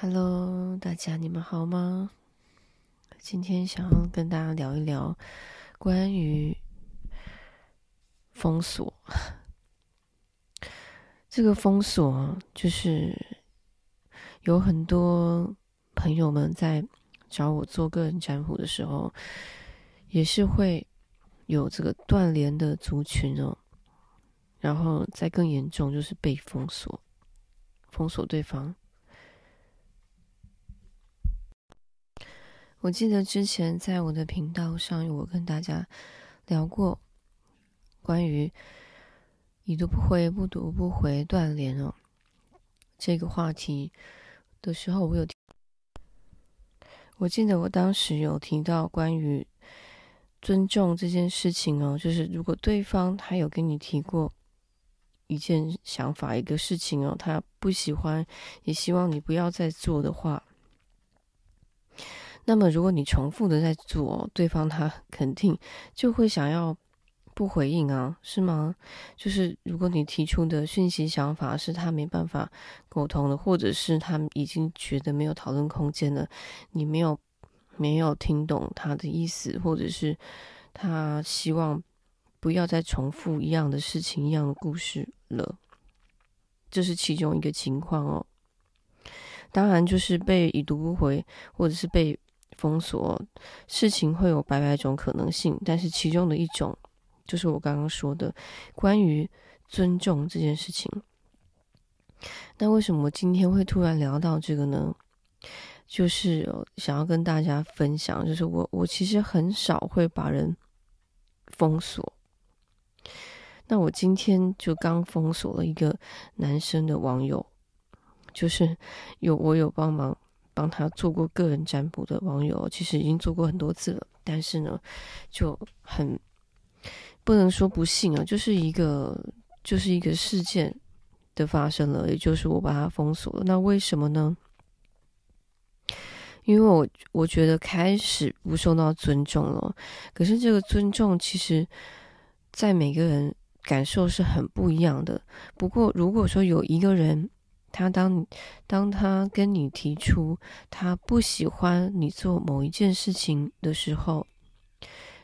Hello，大家你们好吗？今天想要跟大家聊一聊关于封锁。这个封锁就是有很多朋友们在找我做个人占卜的时候，也是会有这个断联的族群哦。然后再更严重，就是被封锁，封锁对方。我记得之前在我的频道上，我跟大家聊过关于已读不回、不读不回、断联哦这个话题的时候，我有，我记得我当时有提到关于尊重这件事情哦，就是如果对方他有跟你提过一件想法、一个事情哦，他不喜欢，也希望你不要再做的话。那么，如果你重复的在做，对方他肯定就会想要不回应啊，是吗？就是如果你提出的讯息、想法是他没办法沟通的，或者是他已经觉得没有讨论空间了，你没有没有听懂他的意思，或者是他希望不要再重复一样的事情、一样的故事了，这是其中一个情况哦。当然，就是被已读不回，或者是被。封锁事情会有百百种可能性，但是其中的一种就是我刚刚说的关于尊重这件事情。那为什么今天会突然聊到这个呢？就是想要跟大家分享，就是我我其实很少会把人封锁。那我今天就刚封锁了一个男生的网友，就是有我有帮忙。帮他做过个人占卜的网友，其实已经做过很多次了，但是呢，就很不能说不幸啊，就是一个就是一个事件的发生了，也就是我把他封锁了。那为什么呢？因为我我觉得开始不受到尊重了。可是这个尊重，其实在每个人感受是很不一样的。不过如果说有一个人，他当当他跟你提出他不喜欢你做某一件事情的时候，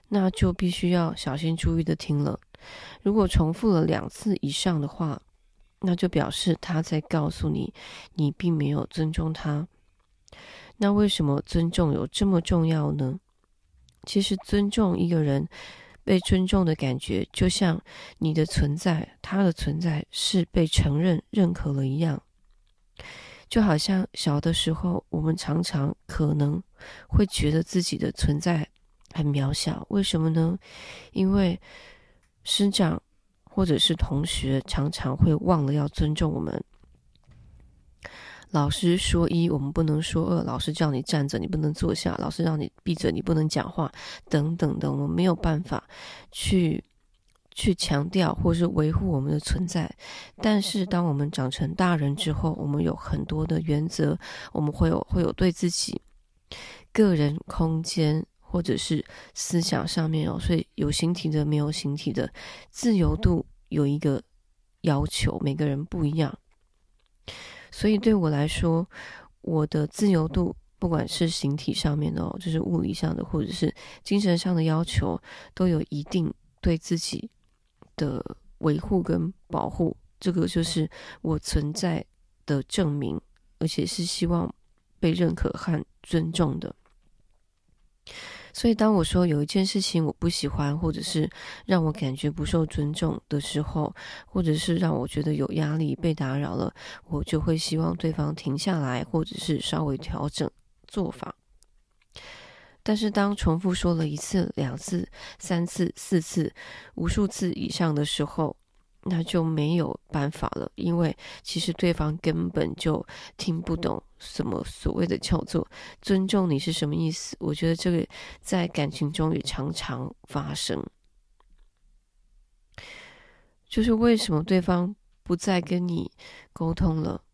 那就必须要小心注意的听了。如果重复了两次以上的话，那就表示他在告诉你，你并没有尊重他。那为什么尊重有这么重要呢？其实尊重一个人，被尊重的感觉，就像你的存在，他的存在是被承认、认可了一样。就好像小的时候，我们常常可能会觉得自己的存在很渺小，为什么呢？因为师长或者是同学常常会忘了要尊重我们。老师说一，我们不能说二；老师叫你站着，你不能坐下；老师让你闭嘴，你不能讲话，等等的，我们没有办法去。去强调或是维护我们的存在，但是当我们长成大人之后，我们有很多的原则，我们会有会有对自己个人空间或者是思想上面哦，所以有形体的没有形体的自由度有一个要求，每个人不一样。所以对我来说，我的自由度不管是形体上面的哦，就是物理上的，或者是精神上的要求，都有一定对自己。的维护跟保护，这个就是我存在的证明，而且是希望被认可和尊重的。所以，当我说有一件事情我不喜欢，或者是让我感觉不受尊重的时候，或者是让我觉得有压力、被打扰了，我就会希望对方停下来，或者是稍微调整做法。但是，当重复说了一次、两次、三次、四次、无数次以上的时候，那就没有办法了，因为其实对方根本就听不懂什么所谓的叫做尊重你是什么意思。我觉得这个在感情中也常常发生，就是为什么对方不再跟你沟通了，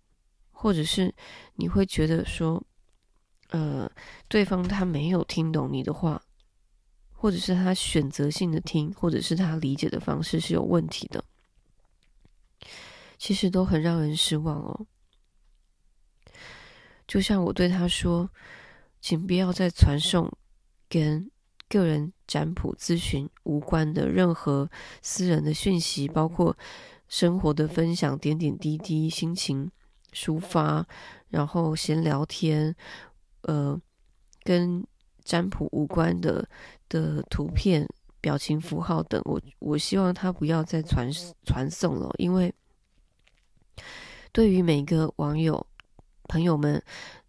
或者是你会觉得说。呃，对方他没有听懂你的话，或者是他选择性的听，或者是他理解的方式是有问题的，其实都很让人失望哦。就像我对他说，请不要再传送跟个人占卜咨询无关的任何私人的讯息，包括生活的分享、点点滴滴、心情抒发，然后闲聊天，呃，跟占卜无关的的图片、表情符号等，我我希望他不要再传传送了，因为对于每个网友。朋友们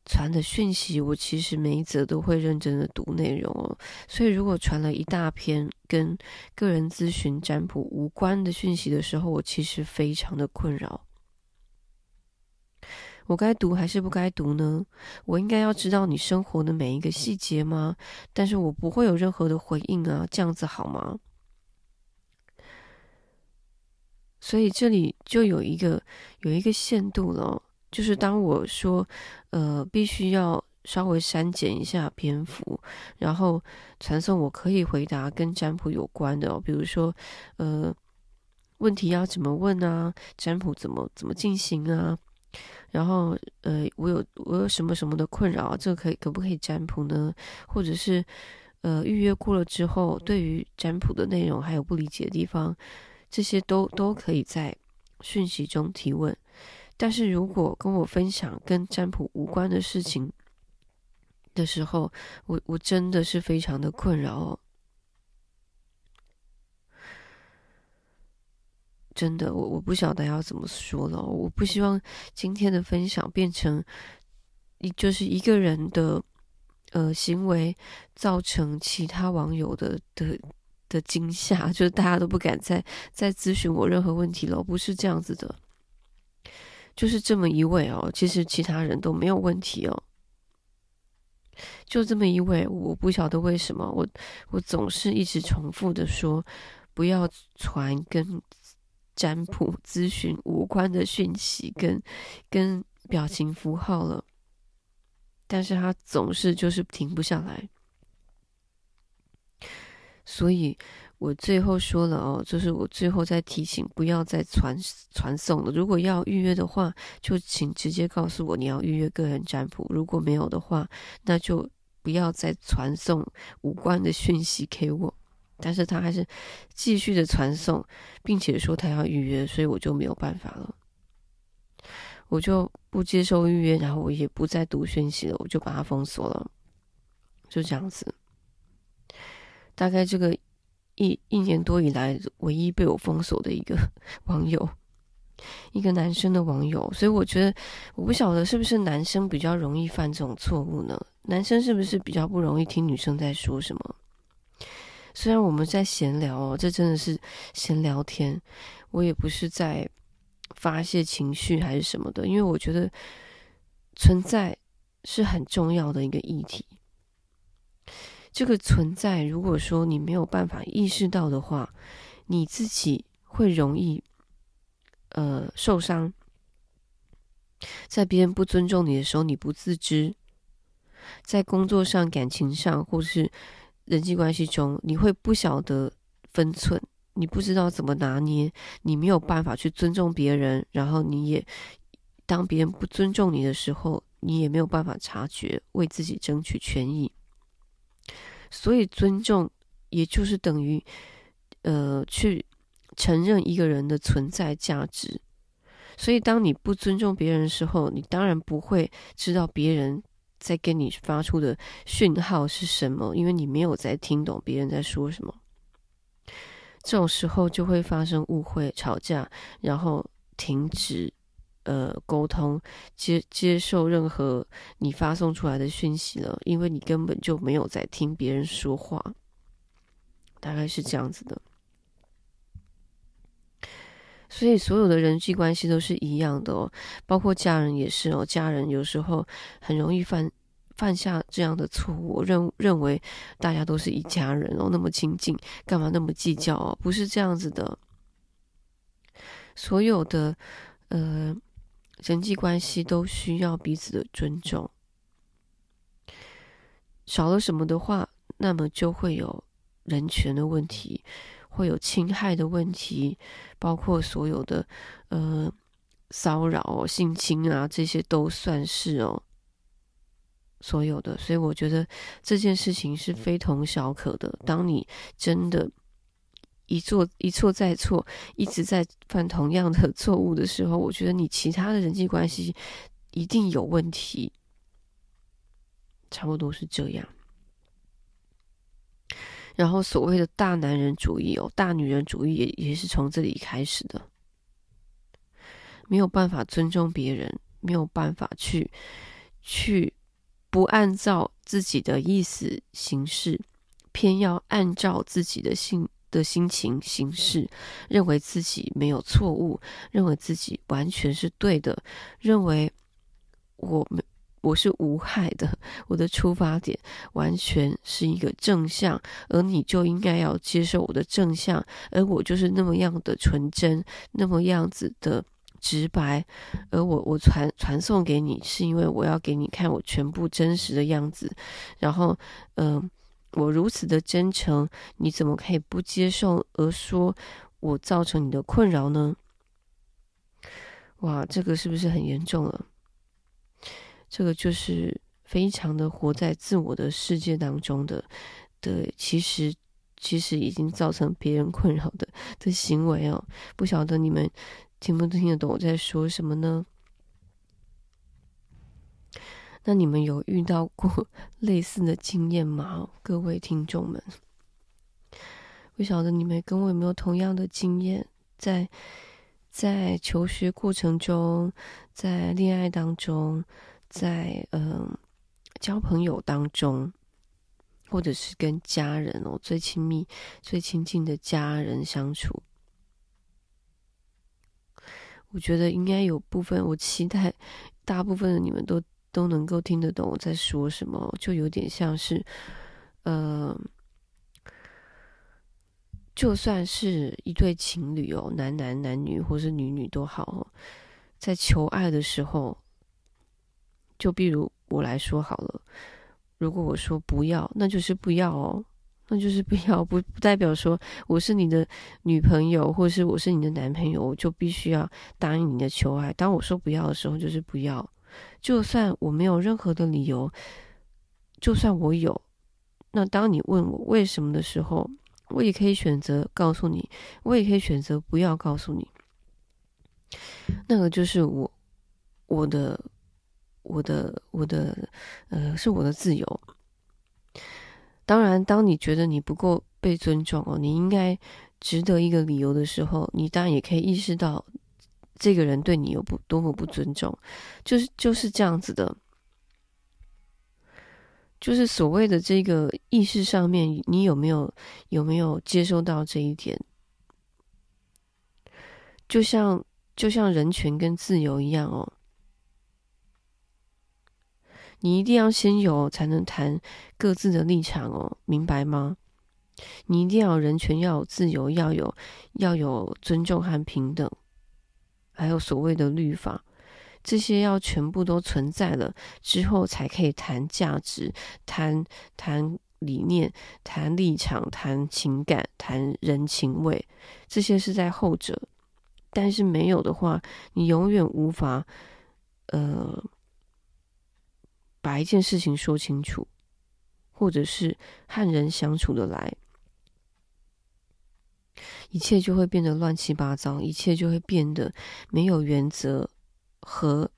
传的讯息，我其实每一则都会认真的读内容哦。所以，如果传了一大篇跟个人咨询占卜无关的讯息的时候，我其实非常的困扰。我该读还是不该读呢？我应该要知道你生活的每一个细节吗？但是我不会有任何的回应啊，这样子好吗？所以这里就有一个有一个限度了。就是当我说，呃，必须要稍微删减一下篇幅，然后传送我可以回答跟占卜有关的哦，比如说，呃，问题要怎么问啊？占卜怎么怎么进行啊？然后，呃，我有我有什么什么的困扰，这个可以可不可以占卜呢？或者是，呃，预约过了之后，对于占卜的内容还有不理解的地方，这些都都可以在讯息中提问。但是如果跟我分享跟占卜无关的事情的时候，我我真的是非常的困扰哦，真的，我我不晓得要怎么说了。我不希望今天的分享变成一就是一个人的呃行为造成其他网友的的的惊吓，就是大家都不敢再再咨询我任何问题了，不是这样子的。就是这么一位哦，其实其他人都没有问题哦。就这么一位，我不晓得为什么，我我总是一直重复的说，不要传跟占卜咨询无关的讯息跟跟表情符号了，但是他总是就是停不下来，所以。我最后说了哦，就是我最后再提醒，不要再传传送了。如果要预约的话，就请直接告诉我你要预约个人占卜。如果没有的话，那就不要再传送无关的讯息给我。但是他还是继续的传送，并且说他要预约，所以我就没有办法了，我就不接受预约，然后我也不再读讯息了，我就把它封锁了，就这样子。大概这个。一一年多以来，唯一被我封锁的一个 网友，一个男生的网友，所以我觉得，我不晓得是不是男生比较容易犯这种错误呢？男生是不是比较不容易听女生在说什么？虽然我们在闲聊哦，这真的是闲聊天，我也不是在发泄情绪还是什么的，因为我觉得存在是很重要的一个议题。这个存在，如果说你没有办法意识到的话，你自己会容易呃受伤。在别人不尊重你的时候，你不自知；在工作上、感情上，或是人际关系中，你会不晓得分寸，你不知道怎么拿捏，你没有办法去尊重别人，然后你也当别人不尊重你的时候，你也没有办法察觉，为自己争取权益。所以，尊重也就是等于，呃，去承认一个人的存在价值。所以，当你不尊重别人的时候，你当然不会知道别人在跟你发出的讯号是什么，因为你没有在听懂别人在说什么。这种时候就会发生误会、吵架，然后停止。呃，沟通接接受任何你发送出来的讯息了，因为你根本就没有在听别人说话，大概是这样子的。所以所有的人际关系都是一样的哦，包括家人也是哦。家人有时候很容易犯犯下这样的错误，认认为大家都是一家人哦，那么亲近，干嘛那么计较哦？不是这样子的。所有的呃。人际关系都需要彼此的尊重，少了什么的话，那么就会有人权的问题，会有侵害的问题，包括所有的呃骚扰、性侵啊，这些都算是哦。所有的。所以我觉得这件事情是非同小可的。当你真的一错一错再错，一直在犯同样的 错误的时候，我觉得你其他的人际关系一定有问题。差不多是这样。然后所谓的大男人主义哦，大女人主义也也是从这里开始的。没有办法尊重别人，没有办法去去不按照自己的意思行事，偏要按照自己的心的心情行事，认为自己没有错误，认为自己完全是对的，认为我们。我是无害的，我的出发点完全是一个正向，而你就应该要接受我的正向，而我就是那么样的纯真，那么样子的直白，而我我传传送给你，是因为我要给你看我全部真实的样子，然后，嗯、我如此的真诚，你怎么可以不接受而说我造成你的困扰呢？哇，这个是不是很严重了？这个就是非常的活在自我的世界当中的的，其实其实已经造成别人困扰的的行为哦。不晓得你们听不听得懂我在说什么呢？那你们有遇到过 类似的经验吗？各位听众们，不晓得你们跟我有没有同样的经验，在在求学过程中，在恋爱当中。在嗯、交朋友当中，或者是跟家人哦，最亲密、最亲近的家人相处，我觉得应该有部分，我期待大部分的你们都都能够听得懂我在说什么，就有点像是，呃，就算是一对情侣哦，男男、男女或是女女都好，在求爱的时候。就比如我来说好了，如果我说不要，那就是不要哦，那就是不要，不不代表说我是你的女朋友，或是我是你的男朋友，我就必须要答应你的求爱。当我说不要的时候，就是不要。就算我没有任何的理由，就算我有，那当你问我为什么的时候，我也可以选择告诉你，我也可以选择不要告诉你。那个就是我我的。我的我的呃，是我的自由。当然，当你觉得你不够被尊重哦，你应该值得一个理由的时候，你当然也可以意识到这个人对你有不多么不尊重，就是就是这样子的。就是所谓的这个意识上面，你有没有有没有接收到这一点？就像就像人权跟自由一样哦。你一定要先有，才能谈各自的立场哦，明白吗？你一定要人权，要有自由，要有要有尊重和平等，还有所谓的律法，这些要全部都存在了之后，才可以谈价值、谈谈理念、谈立场、谈情感、谈人情味。这些是在后者，但是没有的话，你永远无法，呃。把一件事情说清楚，或者是和人相处的来，一切就会变得乱七八糟，一切就会变得没有原则和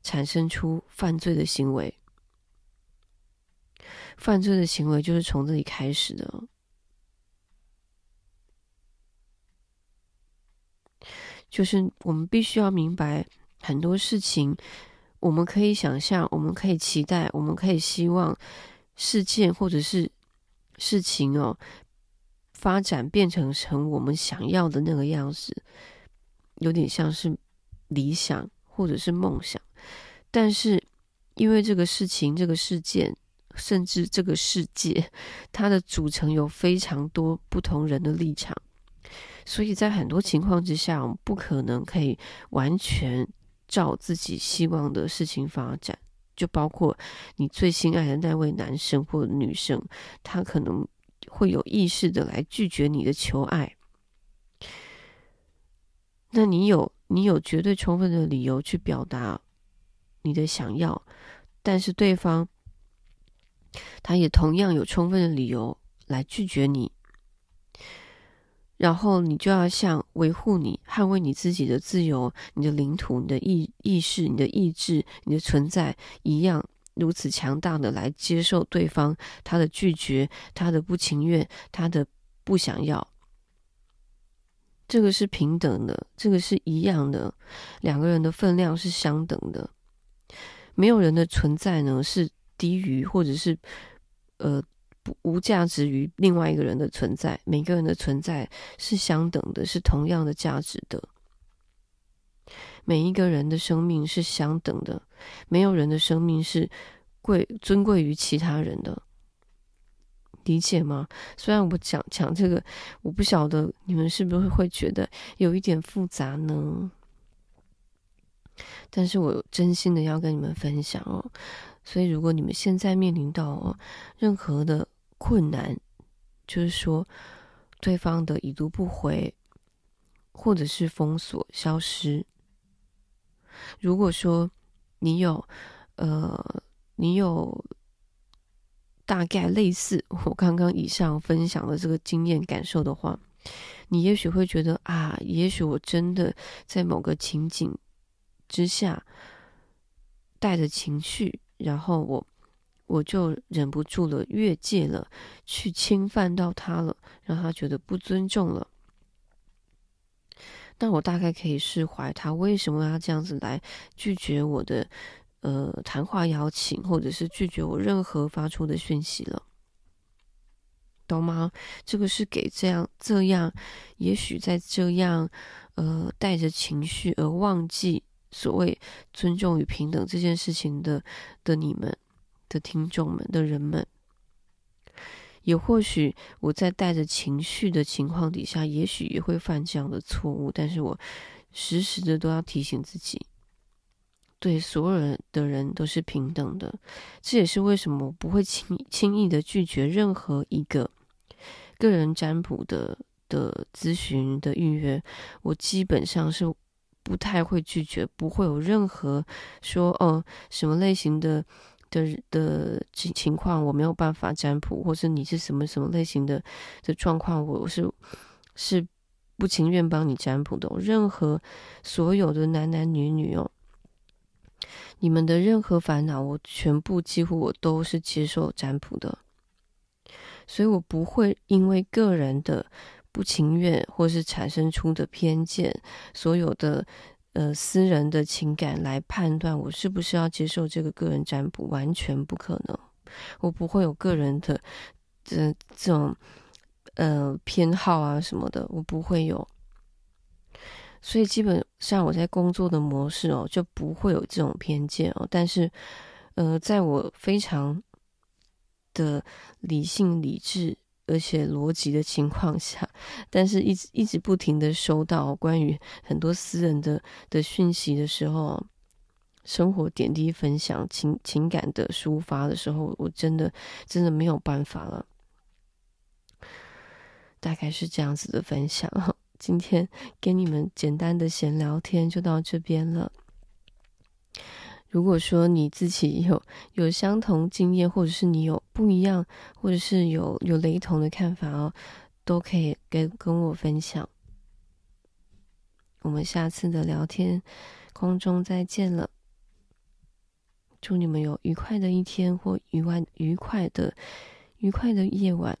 产生出犯罪的行为。犯罪的行为就是从这里开始的，就是我们必须要明白。很多事情，我们可以想象，我们可以期待，我们可以希望事件或者是事情哦，发展变成成我们想要的那个样子，有点像是理想或者是梦想。但是，因为这个事情、这个事件，甚至这个世界，它的组成有非常多不同人的立场，所以在很多情况之下，我们不可能可以完全。照自己希望的事情发展，就包括你最心爱的那位男生或女生，他可能会有意识的来拒绝你的求爱。那你有你有绝对充分的理由去表达你的想要，但是对方他也同样有充分的理由来拒绝你，然后你就要像维护你、捍卫你自己的自由、你的领土、你的意意识、你的意志、你的存在一样，如此强大的来接受对方他的拒绝、他的不情愿、他的不想要。这个是平等的，这个是一样的，两个人的分量是相等的。没有人的存在呢是低于或者是呃无价值于另外一个人的存在。每个人的存在是相等的，是同样的价值的。每一个人的生命是相等的，没有人的生命是贵尊贵于其他人的。理解吗？虽然我讲讲这个，我不晓得你们是不是会觉得有一点复杂呢？但是我真心的要跟你们分享哦。所以，如果你们现在面临到哦任何的困难，就是说对方的已读不回，或者是封锁、消失，如果说你有呃，你有。大概类似我刚刚以上分享的这个经验感受的话，你也许会觉得啊，也许我真的在某个情景之下带着情绪，然后我我就忍不住了，越界了，去侵犯到他了，让他觉得不尊重了。那我大概可以释怀他为什么要这样子来拒绝我的。呃，谈话邀请，或者是拒绝我任何发出的讯息了，懂吗？这个是给这样这样，也许在这样，呃，带着情绪而忘记所谓尊重与平等这件事情的的你们的听众们的人们，也或许我在带着情绪的情况底下，也许也会犯这样的错误，但是我时时的都要提醒自己。对所有人的人都是平等的，这也是为什么我不会轻轻易的拒绝任何一个个人占卜的的咨询的预约。我基本上是不太会拒绝，不会有任何说哦什么类型的的的情情况我没有办法占卜，或是你是什么什么类型的的状况，我是是不情愿帮你占卜的。任何所有的男男女女哦。你们的任何烦恼，我全部几乎我都是接受占卜的，所以我不会因为个人的不情愿或是产生出的偏见，所有的呃私人的情感来判断我是不是要接受这个个人占卜，完全不可能。我不会有个人的这这种呃偏好啊什么的，我不会有。所以基本上我在工作的模式哦，就不会有这种偏见哦。但是，呃，在我非常的理性、理智而且逻辑的情况下，但是一直一直不停的收到关于很多私人的的讯息的时候，生活点滴分享、情情感的抒发的时候，我真的真的没有办法了。大概是这样子的分享。今天跟你们简单的闲聊天就到这边了。如果说你自己有有相同经验，或者是你有不一样，或者是有有雷同的看法哦，都可以跟跟我分享。我们下次的聊天空中再见了。祝你们有愉快的一天，或愉快愉快的愉快的夜晚。